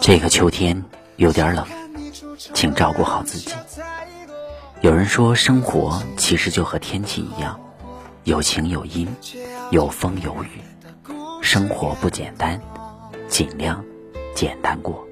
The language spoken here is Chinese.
这个秋天有点冷请照顾好自己。有人说生活其实就和天气一样有晴有阴有风有雨生活不简单尽量简单过。